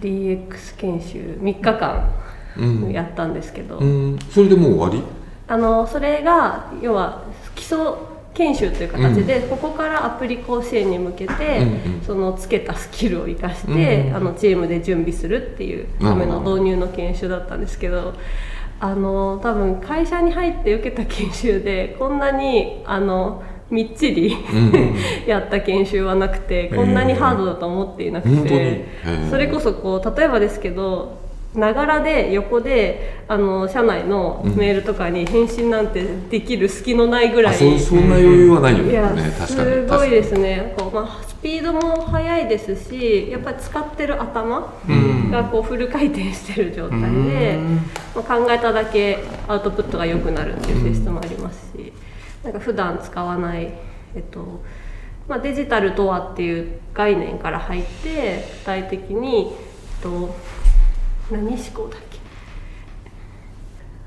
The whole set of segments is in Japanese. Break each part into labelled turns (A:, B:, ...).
A: DX 研修3日間
B: うん。
A: やったんですけど、
B: うん。それでもう終わ
A: あのそれが要は基礎研修という形で、ここからアプリ甲子園に向けて、
B: うんうん。
A: そのつけたスキルを生かして、
B: うん
A: あのチームで準備するっていうための導入の研修だったんですけど。あの多分会社に入って受けた研修でこんなにあのみっちりやった研修はなくてこんなにハードだと思っていなくてそれこそこう例えばですけどながらで横であの社内のメールとかに返信なんてできる隙のないぐらい、
B: あそそんな余裕はないよね。
A: いや
B: 確かに。
A: すごいですね。こう、まあ、スピードも速いですしやっぱり使ってる頭
B: うん。
A: がこうフル回転してる状態で、まあ、考えただけアウトプットが良くなるっていう性質もありますし、なんか普段使わない、えっとまあ、デジタルとはっていう概念から入って具体的に、えっと、何思考だっけ？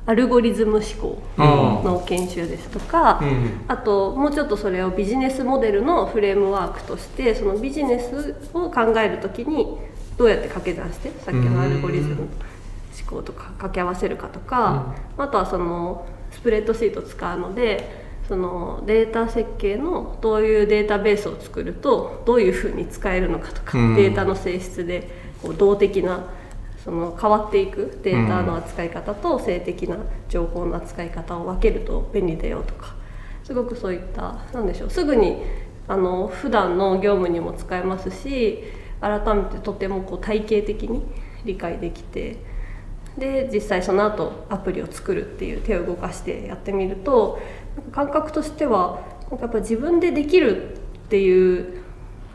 A: アルゴリズム思考
C: あ
A: の研修ですとか、
C: うん。
A: あともうちょっとそれをビジネスモデルのフレームワークとしてそのビジネスを考えるときにどうやって掛け算してさっきのアルゴリズム思考とか掛け合わせるかとか、あとはそのスプレッドシートを使うのでそのデータ設計のどういうデータベースを作るとどういうふうに使えるのかとか、
C: うん。
A: データの性質でこう動的なその変わっていくデータの扱い方と性的な情報の扱い方を分けると便利だよとかすごくそういったなんでしょうすぐにあの普段の業務にも使えますし改めてとてもこう体系的に理解できてで実際その後アプリを作るっていう手を動かしてやってみると感覚としてはやっぱ自分でできるっていう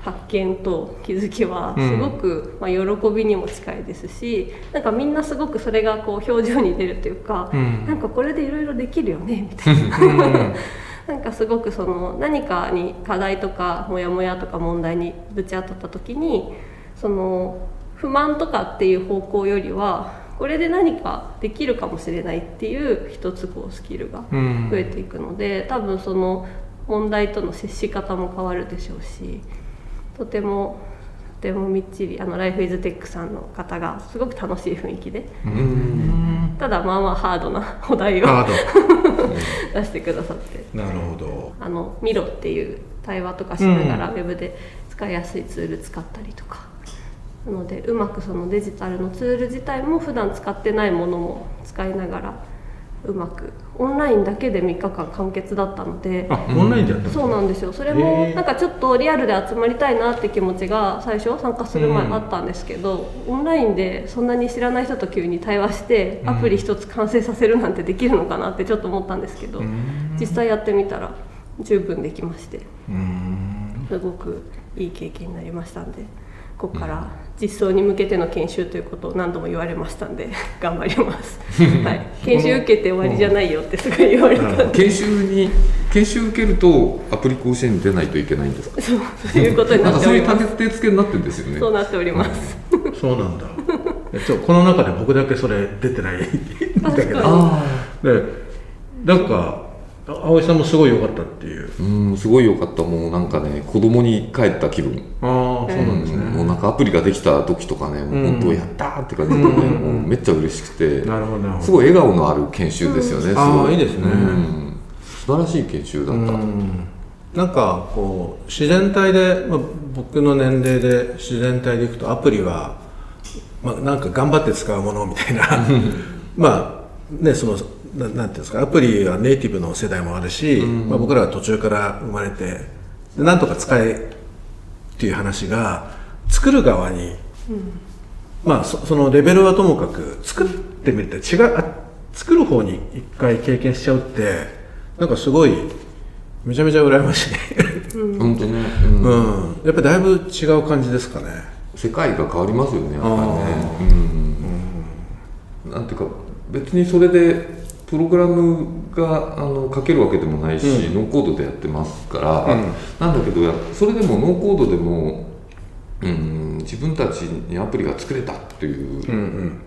A: 発見と気づきはすごく、まあ、喜びにも近いですしなんかみんなすごくそれがこう表情に出るというか、
C: うん。
A: なんかこれでいろいろできるよねみたいな。なんかすごくその何かに課題とかモヤモヤとか問題にぶち当たった時にその不満とかっていう方向よりはこれで何かできるかもしれないっていう一つこうスキルが
C: うん。
A: 増えていくので多分その問題との接し方も変わるでしょうしとてもとてもみっちりあのライフイズテックさんの方がすごく楽しい雰囲気で。
B: うん。
A: ただまあまあハードなお題を 出してくださって。
C: ドなるほど。
A: あのミロっていう対話とかしながらウェブで使いやすいツール使ったりとか、なのでうまくそのデジタルのツール自体も普段使ってないものも使いながらうまくオンラインだけで3日間完結だったので
C: あオンラインでやったの？
A: そうなんですよ。それもなんかちょっとリアルで集まりたいなって気持ちが最初参加する前
C: うん。
A: あったんですけど、オンラインでそんなに知らない人と急に対話してアプリ一つ完成させるなんてできるのかなってちょっと思ったんですけど、実際やってみたら十分できまして
C: うん。
A: すごくいい経験になりましたんでここから実装に向けての研修ということを何度も言われましたんで 頑張ります、はい、研修受けて終わりじゃないよってすごい言われたんで。
B: 研修に研修受けるとアプリ甲子園に出ないといけないんですか？
A: そうそういうことに
B: なかそういう立て付けになってるんですよね。
A: そうなっております。
C: そうなんだ。えちょこの中で僕だけそれ出てない。んだけど。でなんかあ葵さんもすごい良かったっていう。
B: あうんすごい良かった。もうなんかね子供に帰った気分。
C: ああそうなんですね、
B: もうなんかアプリができた時とかねもう本当やったーって感じでね、もうめっちゃ嬉しくて。
C: なるほど
B: すごい笑顔のある研修ですよね、すご
C: ああいいですね。
B: うん。素晴らしい研修だった、
C: うん。なんかこう自然体で、まあ、僕の年齢で自然体でいくとアプリは、まあ、なんか頑張って使うものみたいな。まあねそのななんていうんですかアプリはネイティブの世代もあるし、まあ、僕らは途中から生まれてでなんとか使えっていう話が作る側に、まあそそのレベルはともかく作ってみると違うあ作る方に一回経験しちゃうってなんかすごいめちゃめちゃ羨ましい。ね
B: 本当ね、うん。
C: うん。やっぱりだいぶ違う感じですかね。
B: 世界が変わりますよねやっぱりね。うん。なんていうか別にそれでプログラムがあの書けるわけでもないし、ノーコードでやってますから、
C: うん。
B: なんだけどやそれでもノーコードでも、うん、自分たちにアプリが作れたっていう
C: うん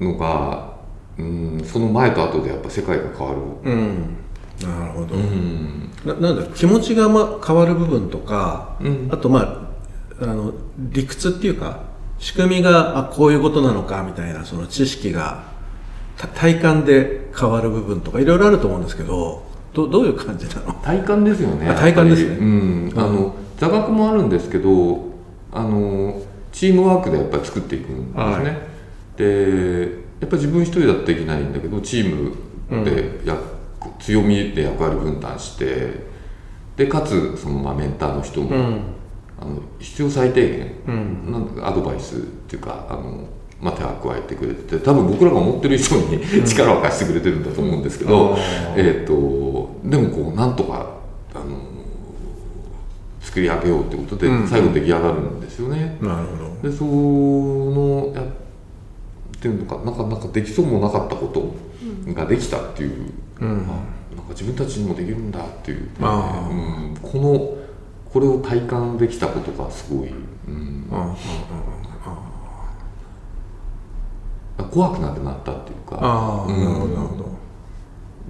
C: うん。
B: のが、うん、その前と後でやっぱ世界が変わる、
C: うん。なるほど、
B: うん。
C: ななんだ気持ちがま変わる部分とか、
B: うん。
C: あとまああの理屈っていうか仕組みがあこういうことなのかみたいなその知識がた体感で変わる部分とかいろいろあると思うんですけどどどういう感じなの？
B: 体感ですよね
C: あ体感ですね。
B: うん。あの座学もあるんですけどあのチームワークでやっぱり作っていくんですね、
C: はい。
B: でやっぱり自分一人だってできないんだけどチームでや、強みで役割分担してでかつその、まあ、メンターの人も、あの必要最低限、なんだかアドバイスっていうかあの、まあ、手を加えてくれてて多分僕らが思ってる以上に力を貸してくれてるんだと思うんですけど、
C: うん
B: えー、とでもこうなんとかあの作り上げようってことで、
C: うん。
B: 最後出来上がるんですよね。
C: なるほど。
B: でそのやっていうのかなんかなんかできそうもなかったことができたっていう、
C: うん。
B: あなんか自分たちにもできるんだっていう、
C: あ
B: うん、このこれを体感できたことがすごい、うん、
C: あ
B: 怖くなくなったっていうか。
C: ああ、
B: うん。
C: なるほどなるほど。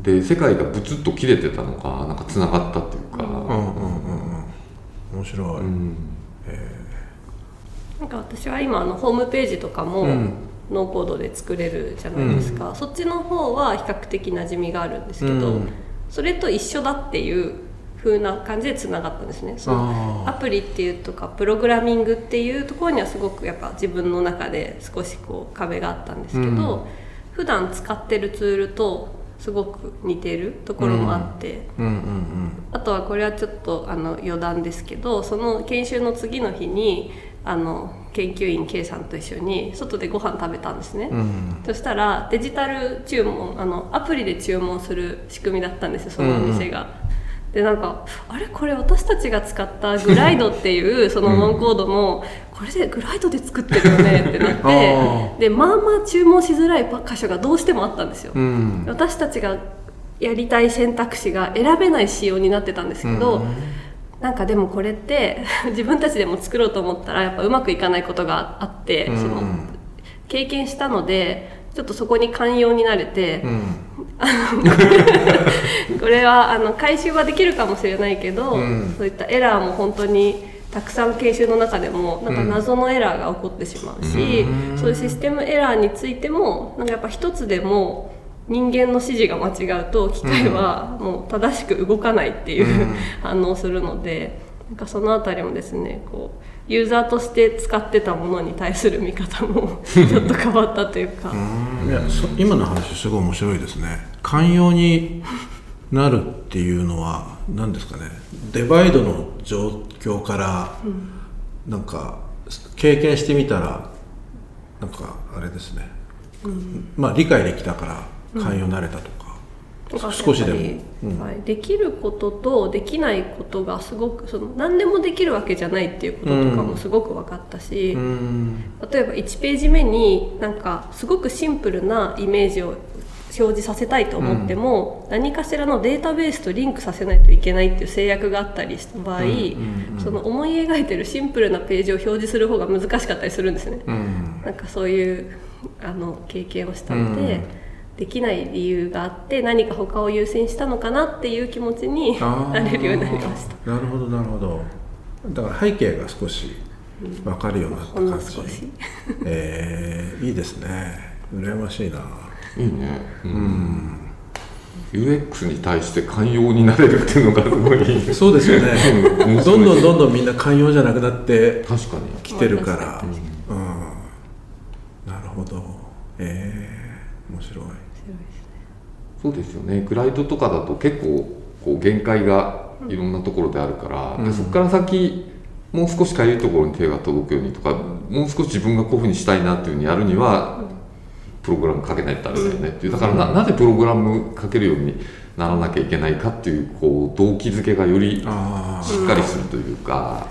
B: で世界がブツッと切れてたのがなんかつながったっていうか、
C: うん面白い、
B: うん。
A: なんか私は今あのホームページとかも
C: うん。
A: ノーコードで作れるじゃないですか、そっちの方は比較的馴染みがあるんですけど、
C: うん。
A: それと一緒だっていう風な感じでつながったんですね。その
C: あ
A: アプリっていうとかプログラミングっていうところにはすごくやっぱ自分の中で少しこう壁があったんですけど、
C: うん。
A: 普段使ってるツールとすごく似てるところもあって、
C: うん。うん
A: あとはこれはちょっとあの余談ですけどその研修の次の日にあの研究員 K さんと一緒に外でご飯食べたんですね、
C: うん。うん
A: そしたらデジタル注文あのアプリで注文する仕組みだったんですよそのお店が。でなんかあれ？これ私たちが使ったグライドっていう そのノンコードの、これでグライドで作ってるよね？ってなっ
C: あ
A: てでまあまあ注文しづらい箇所がどうしてもあったんですよ。
C: うん。
A: 私たちがやりたい選択肢が選べない仕様になってたんですけど、なんかでもこれって 自分たちでも作ろうと思ったらやっぱうまくいかないことがあって、
C: うん。
A: その経験したのでちょっとそこに寛容になれて
C: う、ん。
A: これはあの回収はできるかもしれないけど、
C: うん。
A: そういったエラーも本当にたくさん研修の中でもなんか謎のエラーが起こってしまうし、そういうシステムエラーについてもなんかやっぱ一つでも人間の指示が間違うと機械はもう正しく動かないっていう、
C: うん。
A: 反応をするのでなんかそのあたりもですねこうユーザーとして使ってたものに対する見方も ちょっと変わったというか。
C: いやそ今の話すごい面白いですね。寛容になるっていうのは何ですかね？デバイドの状況から、なんか経験してみたらなんかあれですね、まあ理解できたから寛容になれたとか、
A: なん。か
C: 少しでも。
A: はい、できることとできないことがすごくその何でもできるわけじゃないっていうこととかもすごく分かったし、
C: うん。
A: 例えば1ページ目になんかすごくシンプルなイメージを表示させたいと思っても、何かしらのデータベースとリンクさせないといけないっていう制約があったりした場合、その思い描いてるシンプルなページを表示する方が難しかったりするんですね。
C: うん。
A: なんかそういうあの経験をしたので、できない理由があって何か他を優先したのかなっていう気持ちになれるようになりました。
C: なるほどなるほど。だから背景が少し分かるようになった感じ、
A: 少し。
C: えーいいですね。羨ましいない
B: いね、うん、UX に対して寛容になれるっていうのがすごい。
C: そうですよね。
B: うん。
C: どんどんどんどんみんな寛容じゃなくなって
B: 確かに。
C: きてるから、うん、なるほど。えー、面白い。
B: そうですよね。グライドとかだと結構こう限界がいろんなところであるから、でそこから先もう少しかゆいところに手が届くようにとかもう少し自分がこういうふうにしたいなっていうふうにやるには、プログラムかけないとダメだよねっていう。だからななぜプログラムかけるようにならなきゃいけないかっていうこう動機づけがより
C: あ
B: しっかりするというか、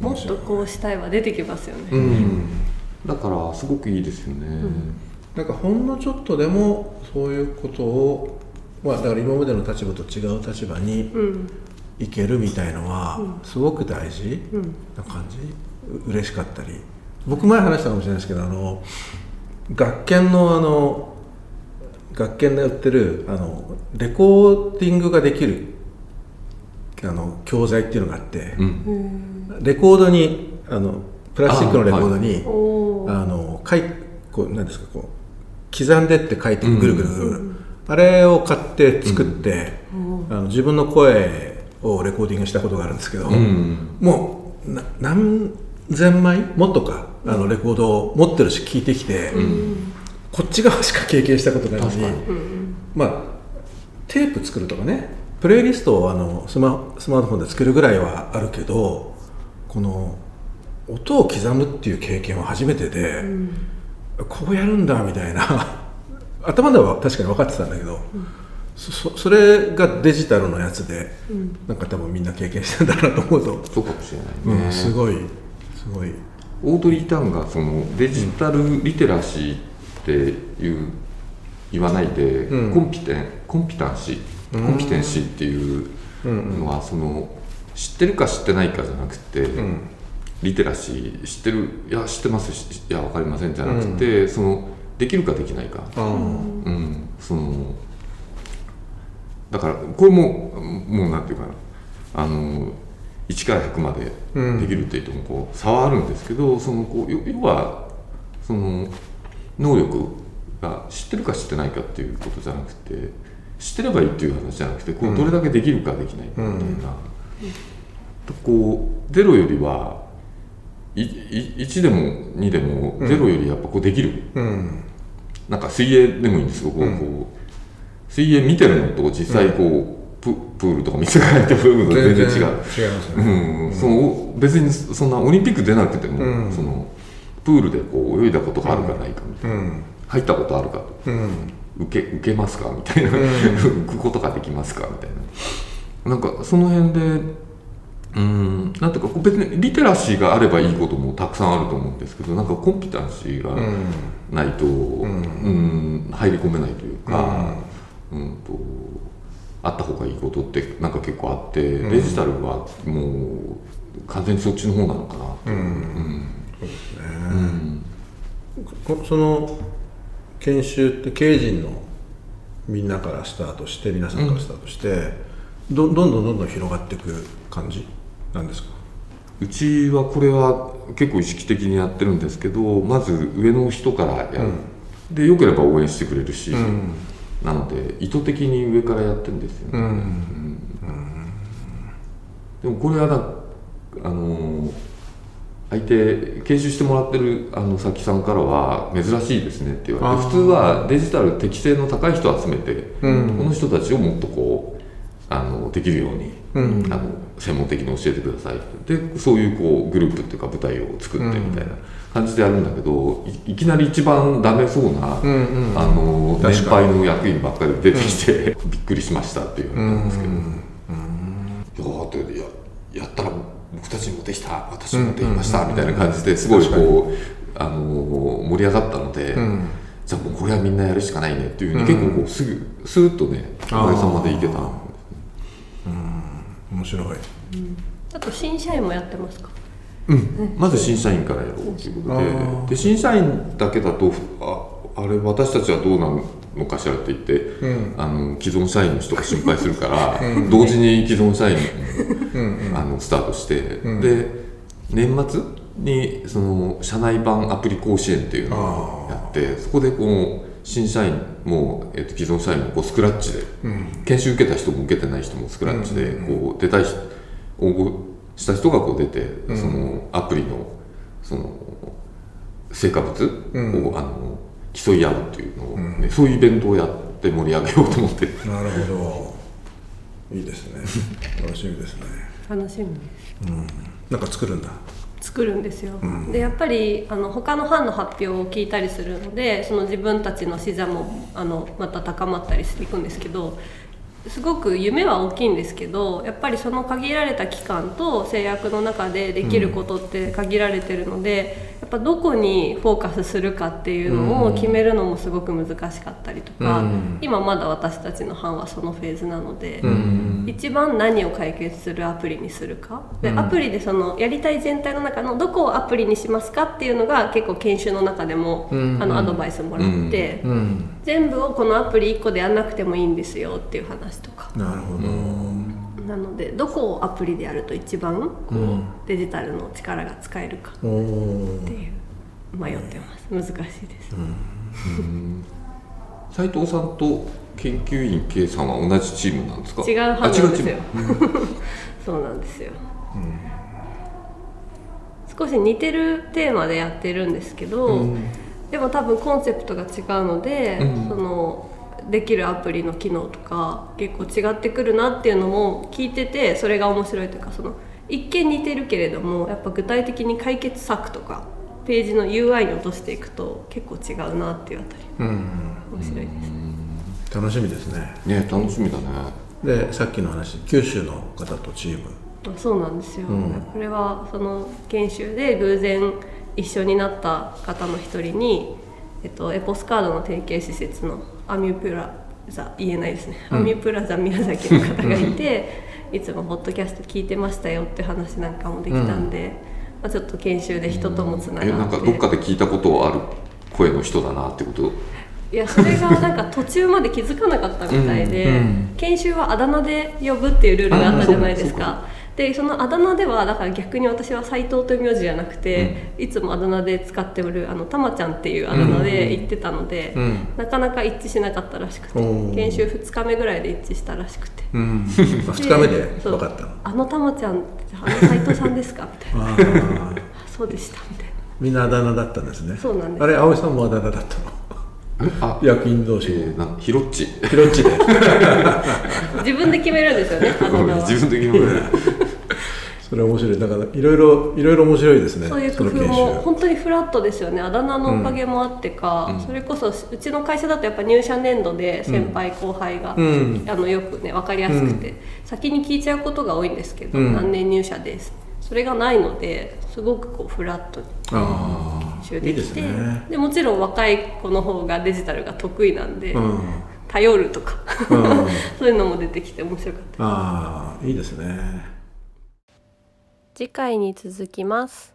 A: もっとこうしたいは出てきますよね。
B: うん。だからすごくいいですよね。
C: あなんかほんのちょっとでもそういうことをまあだから今までの立場と違う立場に
A: うん、
C: いけるみたいのはすごく大事な感じ、う嬉しかったり僕前話したかもしれないですけどあの学研のあの学研で売ってるあのレコーディングができるあの教材っていうのがあって、
B: うん。
C: レコードにあのプラスチックのレコードにあ、
A: おー。
C: のかいこうなんですかこう刻んでって書いてぐるぐるぐるぐる、あれを買って作って、あの自分の声をレコーディングしたことがあるんですけど、
B: ん。
C: もうな何千枚もっとかあのレコードを持ってるし聞いてきて、こっち側しか経験したことないのにまあテープ作るとかねプレイリストをあのスマスマートフォンで作るぐらいはあるけどこの音を刻むっていう経験は初めてで、こうやるんだみたいな 頭では確かに分かってたんだけど、そそそれがデジタルのやつで、なんか多分みんな経験してんだなと思うと、
B: そうかもしれないね、
C: うん、すごいすごい。
B: オードリー・タンがそのデジタルリテラシーっていう言わないで、
C: うん。
B: コンピテンコンピタンシーコンピテンシーっていうのはその知ってるか知ってないかじゃなくて、
C: ん。
B: リテラシー知ってるいや知ってますしいや分かりませんじゃなくて、そのできるかできないか、
C: あ
B: うん、そのだからこれももうなんていうかな。あの1から100までできるって言ってもこう差はあるんですけどそのこう要要はその能力が知ってるか知ってないかっていうことじゃなくて知ってればいいっていう話じゃなくてこうどれだけできるかできないかみたいな、こうゼロよりはいい1でも2でもゼロよりやっぱこうできる、
C: うん。
B: なんか水泳でもいいんですよ、こうこう水泳見てるのと実際こう、ププールとか見てないと部分が全然違う。
C: 違います
B: う
C: ね、
B: ん、その別にそんなオリンピック出なくても、
C: うん。
B: そのプールでこう泳いだことがあるかないかみたいな、
C: うん。
B: 入ったことあるかと。
C: うん。
B: 受け受けますかみたいな、浮くことができますかみたいな。なんかその辺でうん。なんていうか別にリテラシーがあればいいこともたくさんあると思うんですけどなんかコンピタンシーがないと、うん。入り込めないというか、うんとあった方がいいことってなんか結構あって、デジタルはもう完全にそっちの方なのかなと、うん。
C: こその研修って経営陣のみんなからスタートして皆さんからスタートして、どどんどんどんどん広がっていく感じ？なんですか？
B: うちはこれは結構意識的にやってるんですけどまず上の人からやる、でよければ応援してくれるし、なので意図的に上からやってるんですよね、うん。でもこれはなあの相手研修してもらってるあの佐木さんからは珍しいですねって言われて普通はデジタル適性の高い人を集めて、この人たちをもっとこうあのできるように、あの専門的に教えてくださいでそういうこうグループっていうか舞台を作ってみたいな感じでやるんだけどいいきなり一番ダメそうな、あの年
C: 確かに
B: 配の役員ばっかり出てきて、びっくりしましたっていう言われたんですけど。いやややったら僕たちにもできた私にもできましたみたいな感じですごいこう、あのー盛り上がったので、じゃあもうこれはみんなやるしかないねっていうふうに、結構こうすぐスーッとねおかげさまでいけた
C: あ面白い。
A: あと新社員もやってますか？
B: まず新社員からやろうということで。で新社員だけだとああれ私たちはどうなのかしらって言って、あの既存社員の人が心配するから、同時に既存社員も、あのスタートして、で年末にその社内版アプリ甲子園っていうのをやってそこでこう新社員も、えっと既存社員もこうスクラッチで、研修受けた人も受けてない人もスクラッチでこう出たい人応募した人がこう出て、そのアプリのその成果物を、あの競い合うっていうのを、ねそういうイベントをやって盛り上げようと思って。
C: なるほど。いいですね。楽しみですね。
A: 楽しみです。
C: なんか作るんだ
A: 作るんですよ、でやっぱりあの他の班の発表を聞いたりするのでその自分たちの視座もあのまた高まったりしていくんですけどすごく夢は大きいんですけどやっぱりその限られた期間と制約の中でできることって限られてるので、やっぱどこにフォーカスするかっていうのを決めるのもすごく難しかったりとか、今まだ私たちの班はそのフェーズなので、一番何を解決するアプリにするか。で、アプリでそのやりたい全体の中のどこをアプリにしますかっていうのが結構研修の中でも、あのアドバイスもらって、全部をこのアプリ1個でやんなくてもいいんですよっていう話とか。
C: なるほど。
A: なのでどこをアプリでやると一番こう、
C: うん。
A: デジタルの力が使えるかっていう迷ってます。難しいです、
B: 斉藤さんと研究員 K さんは同じチームなんですか？
A: 違うはずなんですよ。そうなんですよ、少し似てるテーマでやってるんですけど、でも多分コンセプトが違うので、
B: うん。
A: そのできるアプリの機能とか結構違ってくるなっていうのも聞いててそれが面白いというかその一見似てるけれどもやっぱ具体的に解決策とかページの UI に落としていくと結構違うなっていうあたり。
C: うん。
A: 面白いです、
C: 楽しみですね。
B: ね楽しみだね。
C: でさっきの話九州の方とチーム。
A: あそうなんですよ、
C: うん。
A: これはその研修で偶然一緒になった方の一人に、えっと、エポスカードの提携施設のアミュプラザ言えないですね、アミュプラザ宮崎の方がいて いつもポッドキャスト聞いてましたよって話なんかもできたんで、まあ、ちょっと研修で人ともつながって、
B: えなんかどっかで聞いたことある声の人だなってこと？
A: いやそれがなんか途中まで気づかなかったみたいで、
C: うん。うん。
A: 研修はあだ名で呼ぶっていうルールがあったじゃないです
B: あ
A: かでそのあだ名ではだから逆に私は斎藤という名字じゃなくて、いつもあだ名で使っておるあのたまちゃんっていうあだ名で言ってたので、
C: うん。
A: なかなか一致しなかったらしくて
C: おー。
A: 研修2日目ぐらいで一致したらしくて。
C: うん。2日目で？
A: そう。
C: 分かったの。
A: あのたまちゃんってあの斎藤さんですか？みたいな。そうでしたみたいな。
C: みんなあだ名だったんですね。
A: そうなんです。
C: あれ葵さんもあだ名だったの？
B: あ
C: 役員同士。
B: えー、なんヒロッチ。
C: ヒロッチで。
A: 自分で決めるんですよねあの名は。
B: 自分的にもね
C: それ面白い。だからいろいろいろいろ面白いですね。
A: そういう工夫も
C: 修。
A: 本当にフラットですよね。あだ名のおかげもあってか、それこそうちの会社だとやっぱ入社年度で先輩後輩が、
C: うん。
A: あのよくね分かりやすくて、先に聞いちゃうことが多いんですけど、
C: うん。
A: 何年入社です。それがないのですごくこうフラットに
C: あ
A: 集できて
C: ね。
A: でもちろん若い子の方がデジタルが得意なんで、
C: うん。
A: 頼るとか
C: うん。
A: そういうのも出てきて面白かった。
C: ああいいですね
A: 次回に続きます。